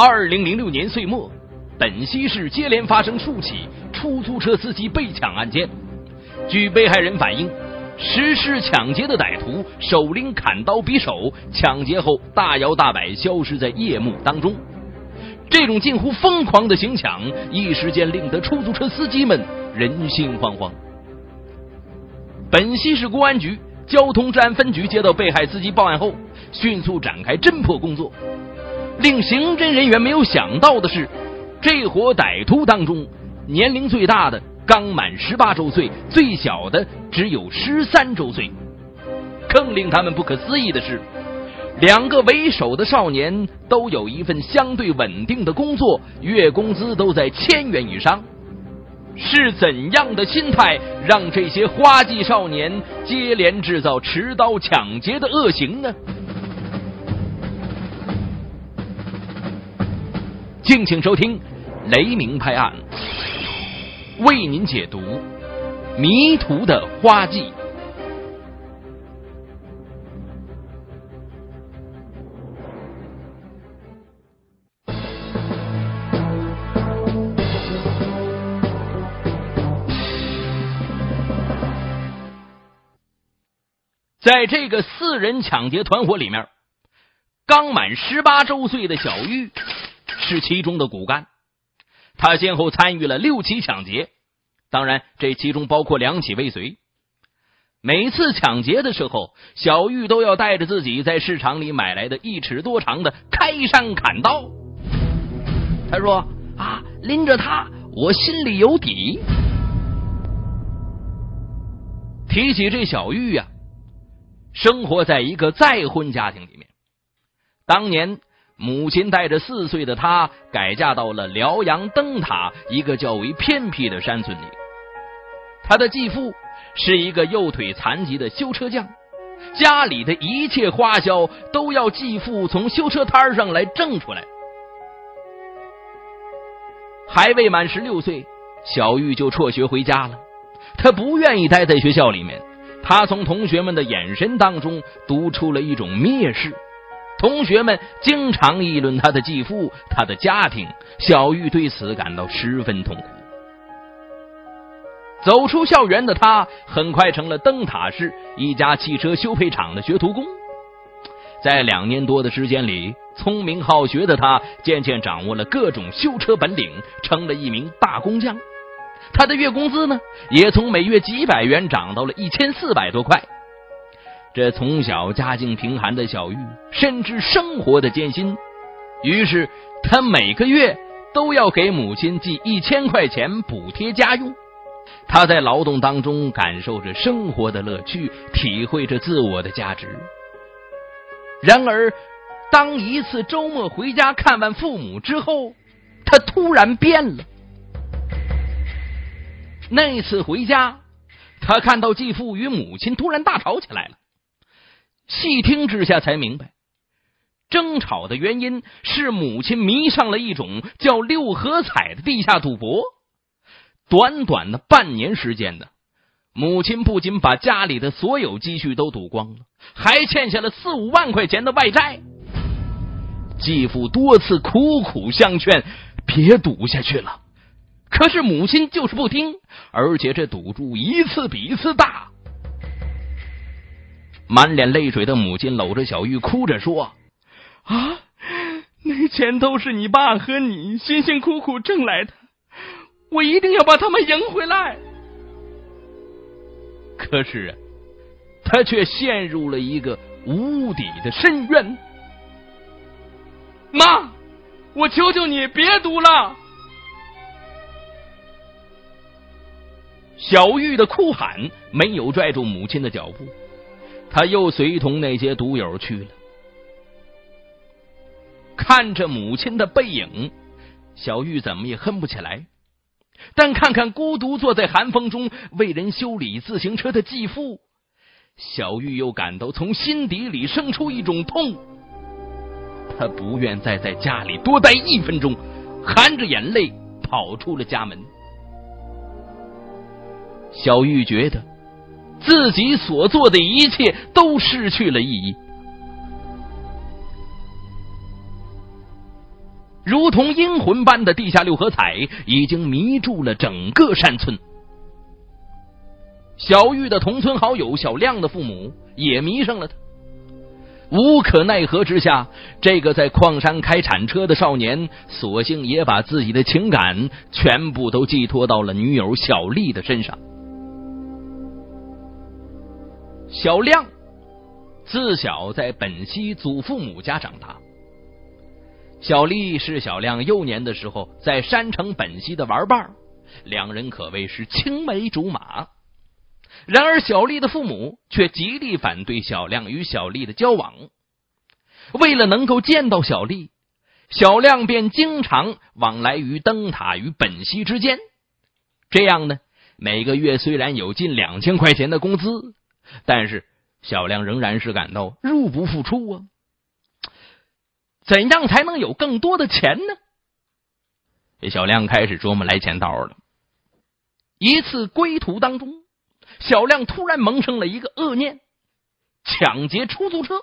二零零六年岁末，本溪市接连发生数起出租车司机被抢案件。据被害人反映，实施抢劫的歹徒手拎砍刀匕首，抢劫后大摇大摆消失在夜幕当中。这种近乎疯狂的行抢，一时间令得出租车司机们人心惶惶。本溪市公安局交通治安分局接到被害司机报案后，迅速展开侦破工作。令刑侦人员没有想到的是，这伙歹徒当中，年龄最大的刚满十八周岁，最小的只有十三周岁。更令他们不可思议的是，两个为首的少年都有一份相对稳定的工作，月工资都在千元以上。是怎样的心态，让这些花季少年接连制造持刀抢劫的恶行呢？敬请收听《雷鸣拍案》，为您解读迷途的花季。在这个四人抢劫团伙里面，刚满十八周岁的小玉。是其中的骨干，他先后参与了六起抢劫，当然这其中包括两起未遂。每次抢劫的时候，小玉都要带着自己在市场里买来的一尺多长的开山砍刀。他说：“啊，拎着它，我心里有底。”提起这小玉呀，生活在一个再婚家庭里面，当年。母亲带着四岁的她改嫁到了辽阳灯塔一个较为偏僻的山村里。他的继父是一个右腿残疾的修车匠，家里的一切花销都要继父从修车摊上来挣出来。还未满十六岁，小玉就辍学回家了。他不愿意待在学校里面，他从同学们的眼神当中读出了一种蔑视。同学们经常议论他的继父、他的家庭，小玉对此感到十分痛苦。走出校园的他，很快成了灯塔市一家汽车修配厂的学徒工。在两年多的时间里，聪明好学的他渐渐掌握了各种修车本领，成了一名大工匠。他的月工资呢，也从每月几百元涨到了一千四百多块。这从小家境贫寒的小玉深知生活的艰辛，于是他每个月都要给母亲寄一千块钱补贴家用。他在劳动当中感受着生活的乐趣，体会着自我的价值。然而，当一次周末回家看望父母之后，他突然变了。那次回家，他看到继父与母亲突然大吵起来了。细听之下才明白，争吵的原因是母亲迷上了一种叫六合彩的地下赌博。短短的半年时间呢，母亲不仅把家里的所有积蓄都赌光了，还欠下了四五万块钱的外债。继父多次苦苦相劝，别赌下去了，可是母亲就是不听，而且这赌注一次比一次大。满脸泪水的母亲搂着小玉，哭着说：“啊，那钱都是你爸和你辛辛苦苦挣来的，我一定要把他们赢回来。”可是啊，他却陷入了一个无底的深渊。妈，我求求你别赌了！小玉的哭喊没有拽住母亲的脚步。他又随同那些赌友去了，看着母亲的背影，小玉怎么也恨不起来。但看看孤独坐在寒风中为人修理自行车的继父，小玉又感到从心底里生出一种痛。他不愿再在家里多待一分钟，含着眼泪跑出了家门。小玉觉得。自己所做的一切都失去了意义。如同阴魂般的地下六合彩已经迷住了整个山村。小玉的同村好友小亮的父母也迷上了他。无可奈何之下，这个在矿山开铲车的少年，索性也把自己的情感全部都寄托到了女友小丽的身上。小亮自小在本溪祖父母家长大，小丽是小亮幼年的时候在山城本溪的玩伴两人可谓是青梅竹马。然而，小丽的父母却极力反对小亮与小丽的交往。为了能够见到小丽，小亮便经常往来于灯塔与本溪之间。这样呢，每个月虽然有近两千块钱的工资，但是小亮仍然是感到入不敷出啊。怎样才能有更多的钱呢？这小亮开始琢磨来钱道了。一次归途当中。小亮突然萌生了一个恶念：抢劫出租车。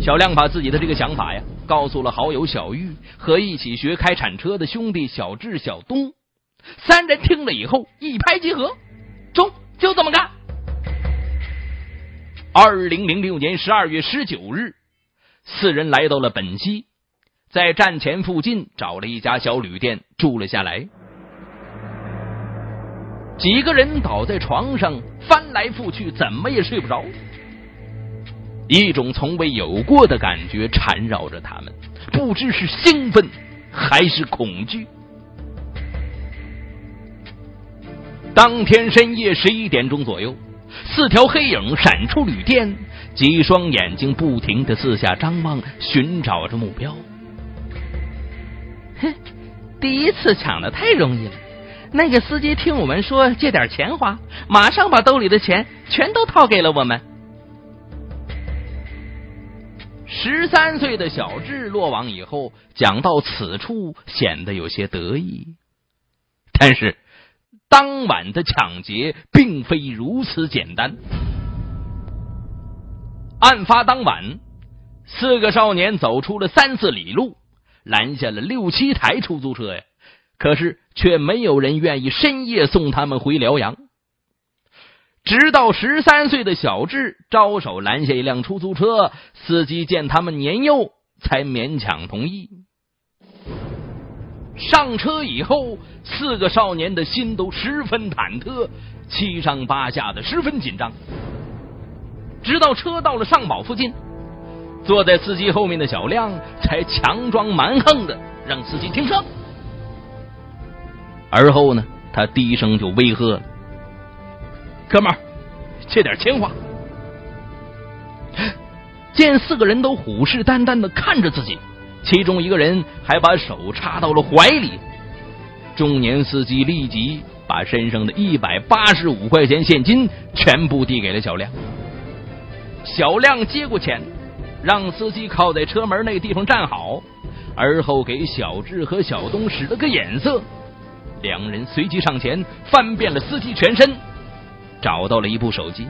小亮把自己的这个想法呀，告诉了好友小玉和一起学开铲车的兄弟小智、小东。三人听了以后一拍即合，中，就这么干。二零零六年十二月十九日，四人来到了本溪。在站前附近找了一家小旅店住了下来，几个人倒在床上翻来覆去，怎么也睡不着。一种从未有过的感觉缠绕着他们，不知是兴奋还是恐惧。当天深夜十一点钟左右，四条黑影闪出旅店，几双眼睛不停的四下张望，寻找着目标。哼，第一次抢的太容易了。那个司机听我们说借点钱花，马上把兜里的钱全都掏给了我们。十三岁的小智落网以后，讲到此处显得有些得意。但是当晚的抢劫并非如此简单。案发当晚，四个少年走出了三四里路。拦下了六七台出租车呀，可是却没有人愿意深夜送他们回辽阳。直到十三岁的小智招手拦下一辆出租车，司机见他们年幼，才勉强同意。上车以后，四个少年的心都十分忐忑，七上八下的，十分紧张。直到车到了上堡附近。坐在司机后面的小亮才强装蛮横的让司机停车，而后呢，他低声就威吓了：“哥们儿，借点钱花。”见四个人都虎视眈眈的看着自己，其中一个人还把手插到了怀里，中年司机立即把身上的一百八十五块钱现金全部递给了小亮。小亮接过钱。让司机靠在车门那地方站好，而后给小智和小东使了个眼色，两人随即上前翻遍了司机全身，找到了一部手机。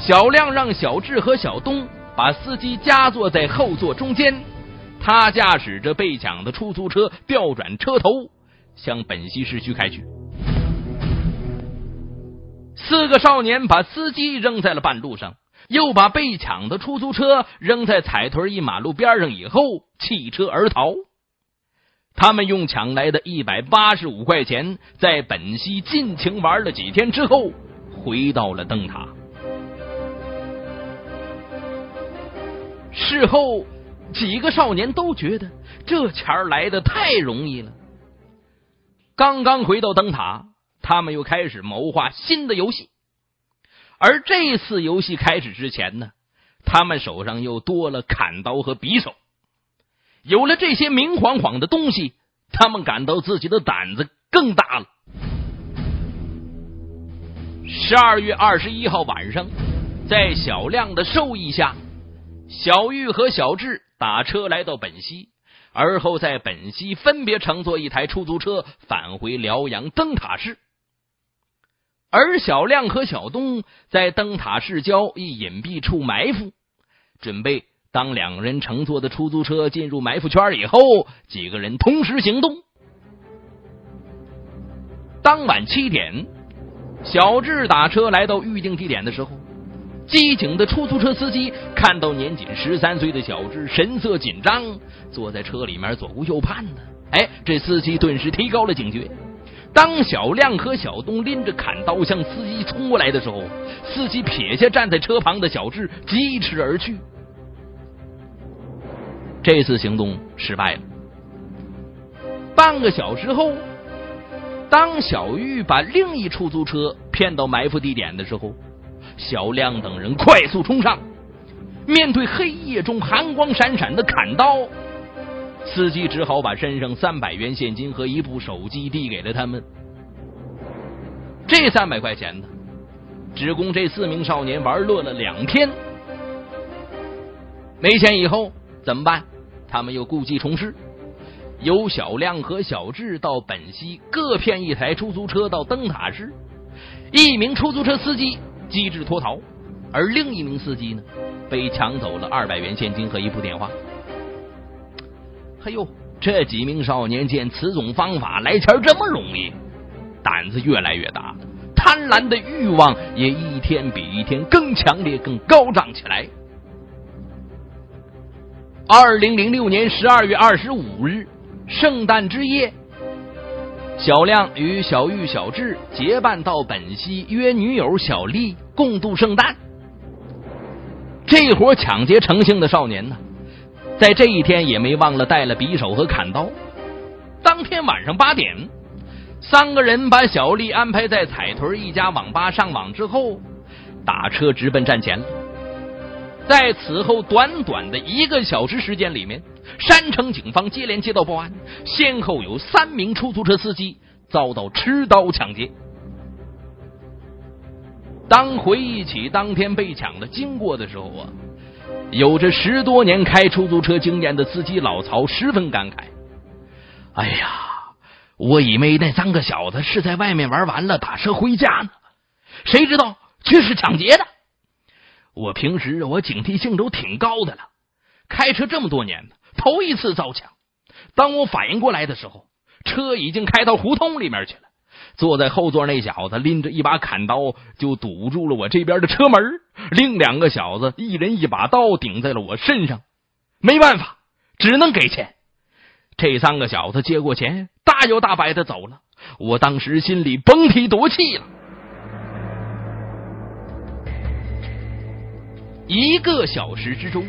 小亮让小智和小东把司机夹坐在后座中间，他驾驶着被抢的出租车调转车头，向本溪市区开去。四个少年把司机扔在了半路上。又把被抢的出租车扔在彩屯一马路边上，以后弃车而逃。他们用抢来的一百八十五块钱，在本溪尽情玩了几天之后，回到了灯塔。事后，几个少年都觉得这钱来的太容易了。刚刚回到灯塔，他们又开始谋划新的游戏。而这次游戏开始之前呢，他们手上又多了砍刀和匕首。有了这些明晃晃的东西，他们感到自己的胆子更大了。十二月二十一号晚上，在小亮的授意下，小玉和小智打车来到本溪，而后在本溪分别乘坐一台出租车返回辽阳灯塔市。而小亮和小东在灯塔市郊一隐蔽处埋伏，准备当两人乘坐的出租车进入埋伏圈以后，几个人同时行动。当晚七点，小智打车来到预定地点的时候，机警的出租车司机看到年仅十三岁的小智神色紧张，坐在车里面左顾右盼的。哎，这司机顿时提高了警觉。当小亮和小东拎着砍刀向司机冲过来的时候，司机撇下站在车旁的小智，疾驰而去。这次行动失败了。半个小时后，当小玉把另一出租车骗到埋伏地点的时候，小亮等人快速冲上，面对黑夜中寒光闪闪的砍刀。司机只好把身上三百元现金和一部手机递给了他们。这三百块钱呢，只供这四名少年玩乐了两天。没钱以后怎么办？他们又故技重施，由小亮和小智到本溪各骗一台出租车到灯塔市。一名出租车司机机智脱逃，而另一名司机呢，被抢走了二百元现金和一部电话。哎呦，这几名少年见此种方法来钱这么容易，胆子越来越大，贪婪的欲望也一天比一天更强烈、更高涨起来。二零零六年十二月二十五日，圣诞之夜，小亮与小玉、小智结伴到本溪约女友小丽共度圣诞。这伙抢劫成性的少年呢？在这一天也没忘了带了匕首和砍刀。当天晚上八点，三个人把小丽安排在彩屯一家网吧上网之后，打车直奔站前。在此后短短的一个小时时间里面，山城警方接连接到报案，先后有三名出租车司机遭到持刀抢劫。当回忆起当天被抢的经过的时候啊。有着十多年开出租车经验的司机老曹十分感慨：“哎呀，我以为那三个小子是在外面玩完了打车回家呢，谁知道却是抢劫的。我平时我警惕性都挺高的了，开车这么多年头一次遭抢。当我反应过来的时候，车已经开到胡同里面去了。”坐在后座那小子拎着一把砍刀，就堵住了我这边的车门。另两个小子一人一把刀顶在了我身上，没办法，只能给钱。这三个小子接过钱，大摇大摆的走了。我当时心里甭提多气了。一个小时之中，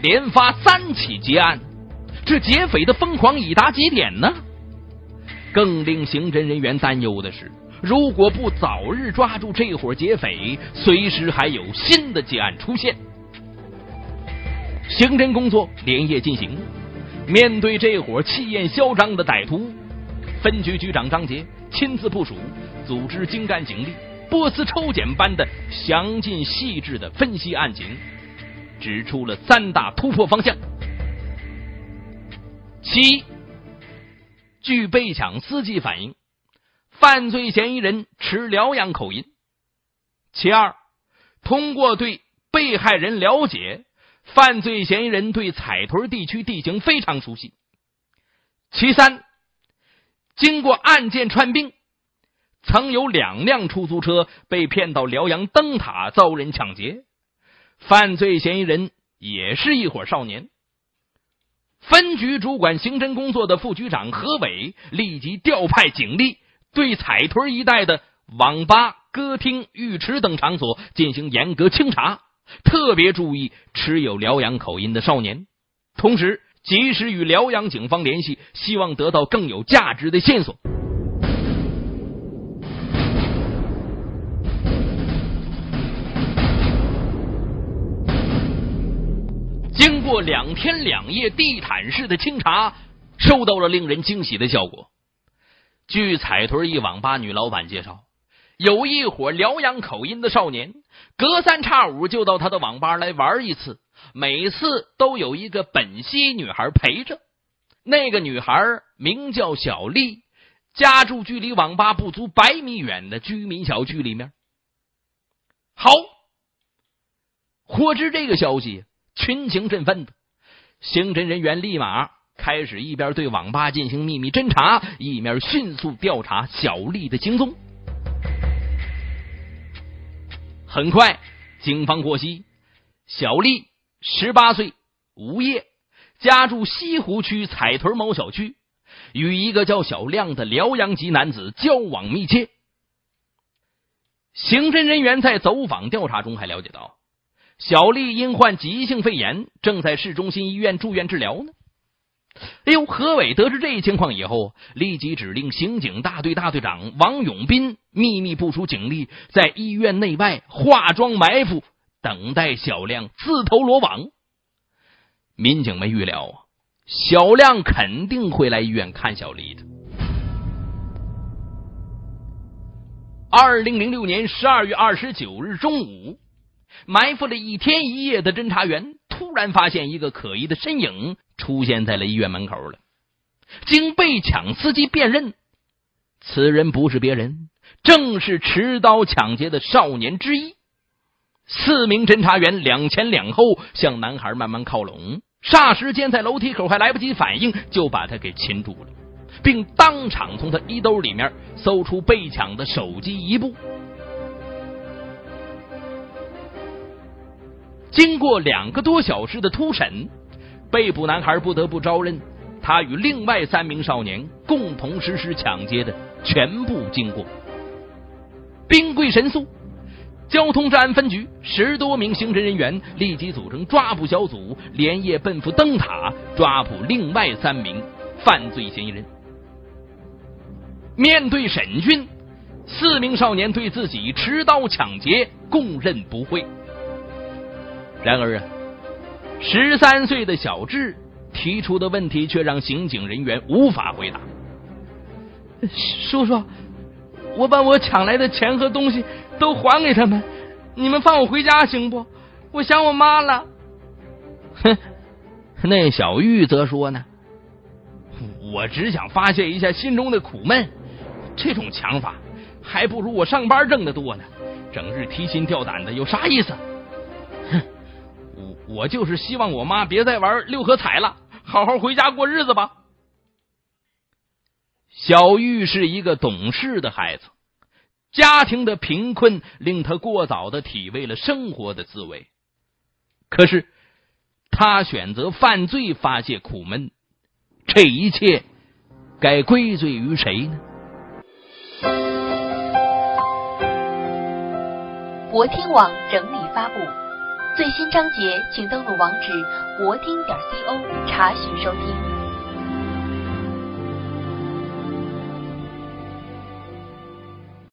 连发三起劫案，这劫匪的疯狂已达极点呢。更令刑侦人员担忧的是，如果不早日抓住这伙劫匪，随时还有新的劫案出现。刑侦工作连夜进行，面对这伙气焰嚣张的歹徒，分局局长张杰亲自部署，组织精干警力，波斯抽检般的详尽细致的分析案情，指出了三大突破方向：其一。据被抢司机反映，犯罪嫌疑人持辽阳口音。其二，通过对被害人了解，犯罪嫌疑人对彩屯地区地形非常熟悉。其三，经过案件串并，曾有两辆出租车被骗到辽阳灯塔遭人抢劫，犯罪嫌疑人也是一伙少年。分局主管刑侦工作的副局长何伟立即调派警力，对彩屯一带的网吧、歌厅、浴池等场所进行严格清查，特别注意持有辽阳口音的少年，同时及时与辽阳警方联系，希望得到更有价值的线索。过两天两夜地毯式的清查，收到了令人惊喜的效果。据彩屯一网吧女老板介绍，有一伙辽阳口音的少年，隔三差五就到他的网吧来玩一次，每次都有一个本溪女孩陪着。那个女孩名叫小丽，家住距离网吧不足百米远的居民小区里面。好，获知这个消息，群情振奋的刑侦人员立马开始一边对网吧进行秘密侦查，一面迅速调查小丽的行踪。很快，警方获悉，小丽十八岁，无业，家住西湖区彩屯某小区，与一个叫小亮的辽阳籍男子交往密切。刑侦人员在走访调查中还了解到，小丽因患急性肺炎，正在市中心医院住院治疗呢。哎呦，何伟得知这一情况以后，立即指令刑警大队大队长王永斌秘密部署警力，在医院内外化妆埋伏，等待小亮自投罗网。民警们预料啊，小亮肯定会来医院看小丽的。二零零六年十二月二十九日中午，埋伏了一天一夜的侦查员突然发现一个可疑的身影出现在了医院门口了。经被抢司机辨认，此人不是别人，正是持刀抢劫的少年之一。四名侦查员两前两后向男孩慢慢靠拢，霎时间在楼梯口还来不及反应，就把他给擒住了。并当场从他衣兜里面搜出被抢的手机一部。经过两个多小时的突审，被捕男孩不得不招认，他与另外三名少年共同实施抢劫的全部经过。兵贵神速，交通治安分局十多名刑侦人员立即组成抓捕小组，连夜奔赴灯塔抓捕另外三名犯罪嫌疑人。面对审讯，四名少年对自己持刀抢劫供认不讳。然而啊，十三岁的小智提出的问题却让刑警人员无法回答。叔叔，我把我抢来的钱和东西都还给他们，你们放我回家行不？我想我妈了。哼，那小玉则说呢，我只想发泄一下心中的苦闷。这种抢法，还不如我上班挣的多呢。整日提心吊胆的，有啥意思？我就是希望我妈别再玩六合彩了，好好回家过日子吧。小玉是一个懂事的孩子，家庭的贫困令他过早的体味了生活的滋味。可是，他选择犯罪发泄苦闷，这一切该归罪于谁呢？国听网整理发布，最新章节，请登录网址国听点 co 查询收听。